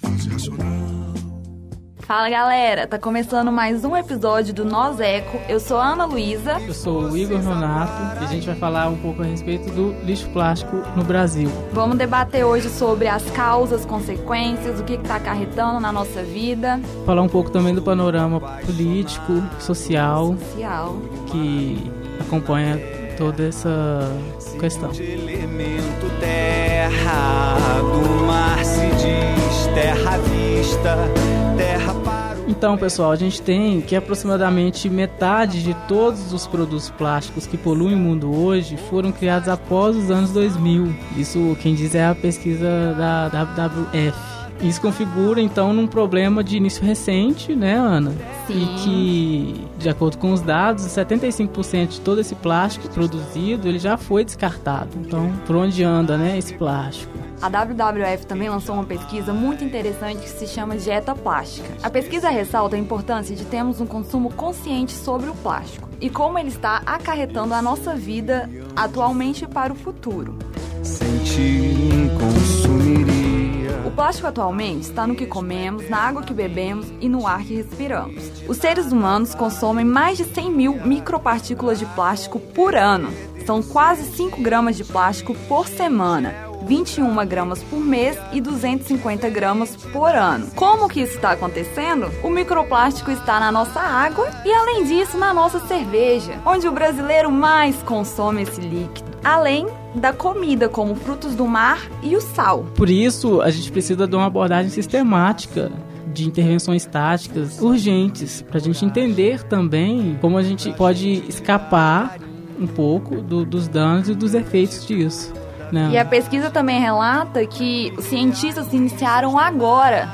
Fase racional. Fala galera, tá começando mais um episódio do Nós Eco. Eu sou a Ana Luísa. Eu sou o Igor Nonato e a gente vai falar um pouco a respeito do lixo plástico no Brasil. Vamos debater hoje sobre as causas, consequências, o que está acarretando na nossa vida. Falar um pouco também do panorama político, social, Social. que acompanha toda essa questão. De elemento terra, do mar se diz terra vista, terra para Então, pessoal, a gente tem que aproximadamente metade de todos os produtos plásticos que poluem o mundo hoje foram criados após os anos 2000. Isso quem diz é a pesquisa da WWF. Isso configura então num problema de início recente, né, Ana? Sim. E que, de acordo com os dados, 75% de todo esse plástico produzido ele já foi descartado. Então, por onde anda, né, esse plástico? A WWF também lançou uma pesquisa muito interessante que se chama Dieta Plástica. A pesquisa ressalta a importância de termos um consumo consciente sobre o plástico e como ele está acarretando a nossa vida atualmente e para o futuro. sentir consumiria. Plástico atualmente está no que comemos, na água que bebemos e no ar que respiramos. Os seres humanos consomem mais de 100 mil micropartículas de plástico por ano. São quase 5 gramas de plástico por semana. 21 gramas por mês e 250 gramas por ano. Como que isso está acontecendo? O microplástico está na nossa água e, além disso, na nossa cerveja, onde o brasileiro mais consome esse líquido. Além da comida, como frutos do mar e o sal. Por isso, a gente precisa de uma abordagem sistemática de intervenções táticas urgentes, para a gente entender também como a gente pode escapar um pouco do- dos danos e dos efeitos disso. Né? E a pesquisa também relata que os cientistas iniciaram agora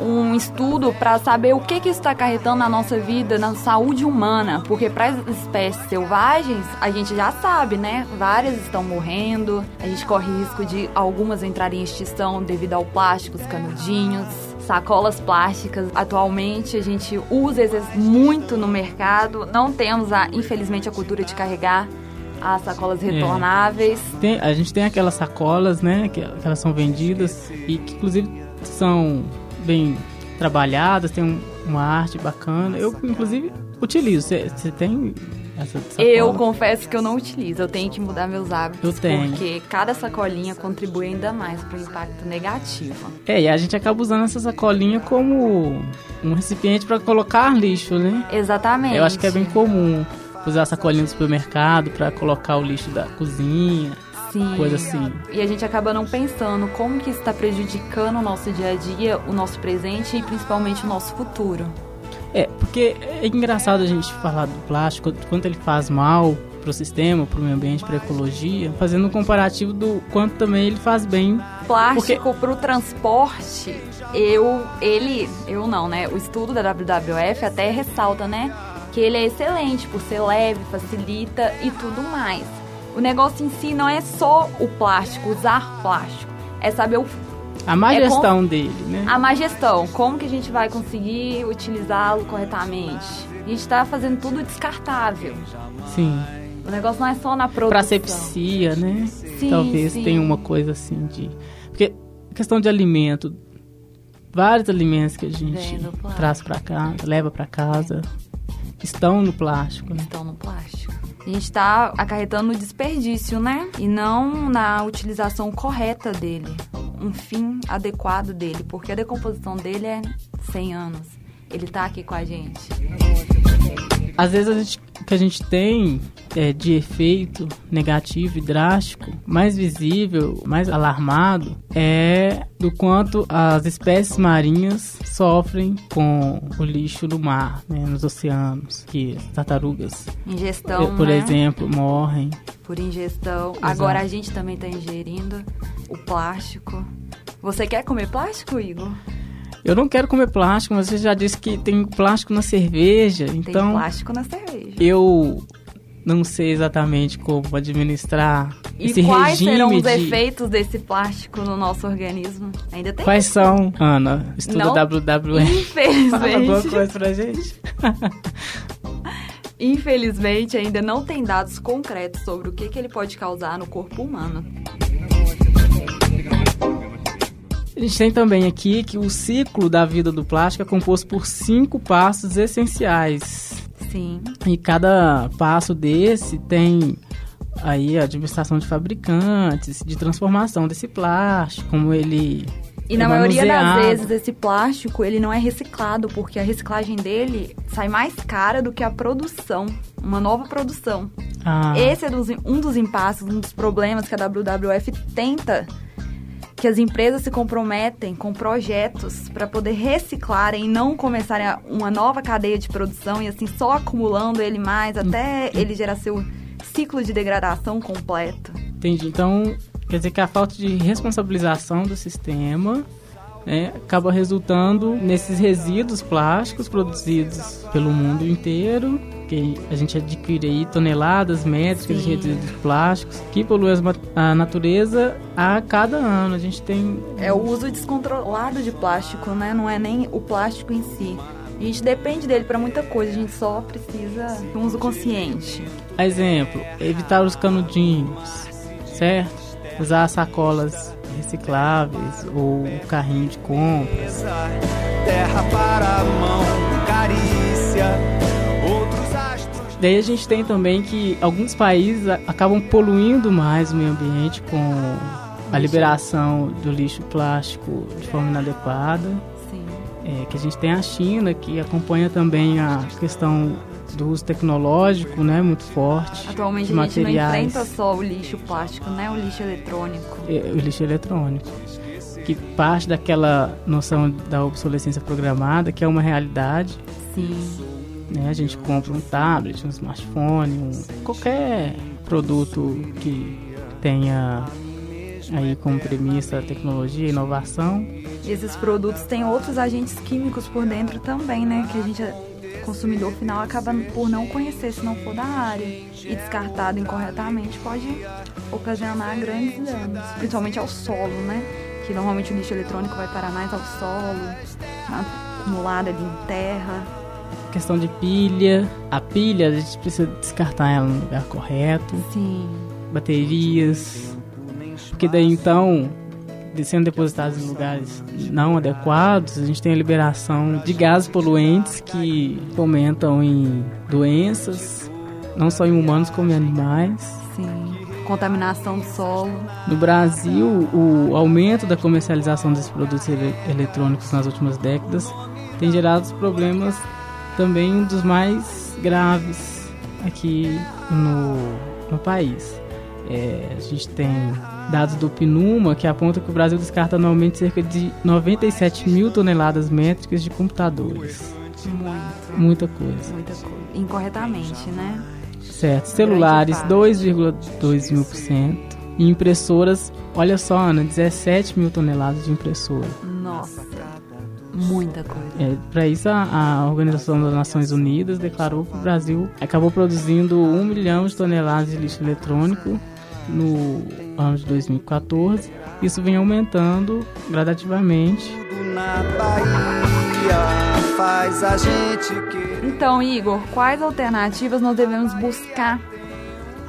um estudo para saber o que, que isso está acarretando na nossa vida, na saúde humana. Porque para as espécies selvagens, a gente já sabe, né? Várias estão morrendo, a gente corre risco de algumas entrarem em extinção devido ao plástico, os canudinhos. Sacolas plásticas, atualmente a gente usa esses muito no mercado. Não temos, a, infelizmente, a cultura de carregar as sacolas retornáveis. Tem- a gente tem aquelas sacolas, né, que, que elas são vendidas e que inclusive são bem trabalhadas, tem um- uma arte bacana. Eu inclusive utilizo. Você tem essa sacola? Eu confesso que eu não utilizo, eu tenho que mudar meus hábitos. Eu tenho. Porque cada sacolinha contribui ainda mais para o impacto negativo. É, e a gente acaba usando essa sacolinha como um recipiente para colocar lixo, né? Exatamente. Eu acho que é bem comum usar a sacolinha do supermercado para colocar o lixo da cozinha, Sim. coisa assim. E a gente acaba não pensando como que isso está prejudicando o nosso dia a dia, o nosso presente e principalmente o nosso futuro. É, porque é engraçado a gente falar do plástico, quanto ele faz mal pro sistema, pro meio ambiente, pra ecologia, fazendo um comparativo do quanto também ele faz bem. Plástico para o transporte, eu, ele, eu não, né? O estudo da WWF até ressalta, né? Que ele é excelente por ser leve, facilita e tudo mais. O negócio em si não é só o plástico, usar plástico. É saber o, A má É gestão dele, né? a má gestão, como que a gente vai conseguir utilizá-lo corretamente. A gente tá fazendo tudo descartável. Sim. O negócio não é só na produção. Pra asepsia, né? Sim, Talvez sim. tenha uma coisa assim de. Porque questão de alimento, vários alimentos que a gente traz pra casa, leva pra casa, estão no plástico, né? estão no plástico. A gente está acarretando desperdício, né? E não na utilização correta dele. Um fim adequado dele. Porque a decomposição dele é 100 anos. Ele tá aqui com a gente. Às vezes a gente, o que a gente tem é, de efeito negativo e drástico, mais visível, mais alarmado, é do quanto as espécies marinhas sofrem com o lixo no mar, né, nos oceanos, que as tartarugas, Ingestão, por né? exemplo, morrem. Por ingestão. Agora a gente também tá ingerindo o plástico. Você quer comer plástico, Igor? Eu não quero comer plástico, mas você já disse que tem plástico na cerveja, Tem então plástico na cerveja. eu não sei exatamente como administrar E esse quais regime serão os de... efeitos desse plástico no nosso organismo? Ainda tem? Quais são, Ana? Estuda Não. WWE. Fala alguma Infelizmente, coisa pra gente. infelizmente, ainda não tem dados concretos sobre o que, que ele pode causar no corpo humano. A gente tem também aqui que o ciclo da vida do plástico é composto por cinco passos essenciais. Sim. E cada passo desse tem aí a administração de fabricantes, de transformação desse plástico, como ele E é na maioria das manuseado. vezes esse plástico ele não é reciclado porque a reciclagem dele sai mais cara do que a produção, uma nova produção. Ah, Esse é um dos impasses, um dos problemas que a WWF tenta que as empresas se comprometem com projetos para poder reciclarem e não começarem uma nova cadeia de produção e assim só acumulando ele mais até ele gerar seu ciclo de degradação completo. entendi. Então, quer dizer que a falta de responsabilização do sistema né, acaba resultando nesses resíduos plásticos produzidos pelo mundo inteiro, que a gente adquire aí toneladas métricas de Sim. resíduos plásticos que poluem a natureza a cada ano. A gente tem É o uso descontrolado de plástico, né? Não é nem o plástico em si. A gente depende dele para muita coisa, a gente só precisa de um uso consciente. Exemplo, evitar os canudinhos, certo? Usar sacolas recicláveis ou carrinho de compras. Terra para a mão, carícia. Daí a gente tem também que alguns países acabam poluindo mais o meio ambiente com a liberação do lixo plástico de forma inadequada. Sim. É, que a gente tem a China, que acompanha também a questão do uso tecnológico, né, muito forte. Atualmente de a gente não enfrenta só o lixo plástico, né? O lixo eletrônico. É, o lixo eletrônico. Que parte daquela noção da obsolescência programada, que é uma realidade. Sim. Né? A gente compra um tablet, um smartphone, um, qualquer produto que tenha aí como premissa tecnologia inovação. Esses produtos têm outros agentes químicos por dentro também, né? Que a gente, consumidor final, acaba por não conhecer se não for da área. E descartado incorretamente pode ocasionar grandes danos, principalmente ao solo, né? Que normalmente o lixo eletrônico vai parar mais ao solo, acumulado ali em terra. Questão de pilha. A pilha, a gente precisa descartar ela no lugar correto. Sim. Baterias. Porque daí então, sendo depositados em lugares não adequados, a gente tem a liberação de gases poluentes que fomentam em doenças, não só em humanos como em animais. Sim. Contaminação do solo. No Brasil, o aumento da comercialização desses produtos ele- eletrônicos nas últimas décadas tem gerado problemas também um dos mais graves aqui no, no país. É, a gente tem dados do PNUMA que apontam que o Brasil descarta anualmente cerca de 97 mil toneladas métricas de computadores. Muito. Muita coisa. Muita coisa. Incorretamente, né? Certo. Celulares, parte. 2,2 mil por cento. E impressoras, olha só, Ana, 17 mil toneladas de impressora. Nossa. Muita coisa. É, Para isso, a, a Organização das Nações Unidas declarou que o Brasil acabou produzindo 1 milhão de toneladas de lixo eletrônico no ano de 2014. Isso vem aumentando gradativamente. Tudo na Bahia faz a gente querer. Então, Igor, quais alternativas nós devemos buscar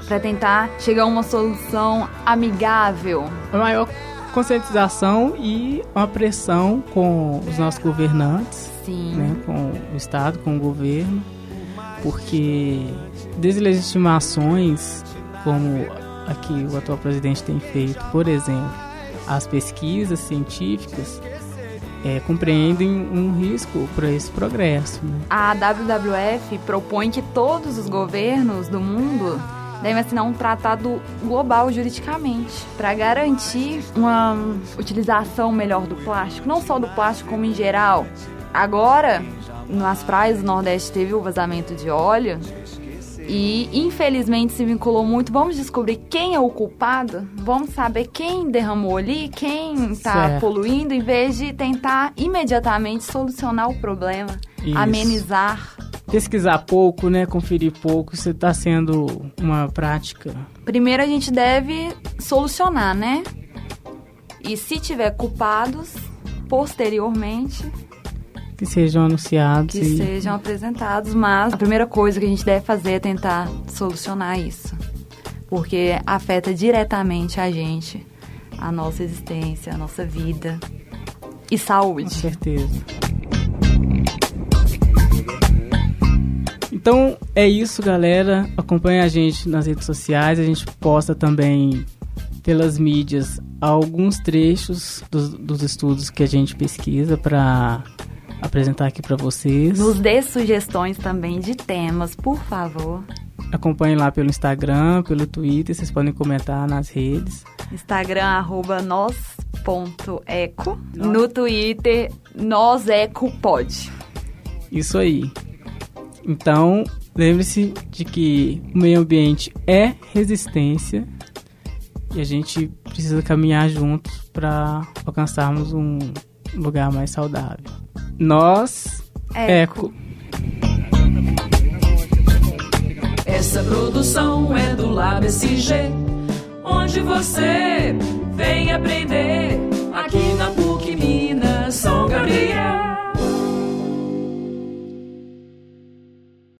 para tentar chegar a uma solução amigável? A maior conscientização e uma pressão com os nossos governantes né, com o Estado, com o governo, porque deslegitimações, como aqui o atual presidente tem feito, por exemplo, as pesquisas científicas é, compreendem um risco para esse progresso. Né? A WWF propõe que todos os governos do mundo devem assinar um tratado global juridicamente para garantir uma utilização melhor do plástico, não só do plástico como em geral. Agora, nas praias do Nordeste teve o vazamento de óleo e infelizmente se vinculou muito. Vamos descobrir quem é o culpado? Vamos saber quem derramou ali, quem está poluindo, em vez de tentar imediatamente solucionar o problema, Isso. amenizar. Pesquisar pouco, né, conferir pouco, isso está sendo uma prática. Primeiro a gente deve solucionar, né? E se tiver culpados, posteriormente, Que sejam anunciados que e sejam apresentados. Mas a primeira coisa que a gente deve fazer é tentar solucionar isso. Porque afeta diretamente a gente, a nossa existência, a nossa vida. e saúde. Com certeza. É isso, galera. Acompanhe a gente nas redes sociais. A gente posta também pelas mídias alguns trechos dos, dos estudos que a gente pesquisa para apresentar aqui para vocês. Nos dê sugestões também de temas, por favor. Acompanhe lá pelo Instagram, pelo Twitter, vocês podem comentar nas redes. Instagram, arroba nós.eco. No Twitter, nosecopod. Isso aí. Então, Lembre-se de que o meio ambiente é resistência e a gente precisa caminhar juntos para alcançarmos um lugar mais saudável. Nós, Eco. Essa produção é do Lab SG, onde você vem aprender aqui na PUC Minas São Gabriel.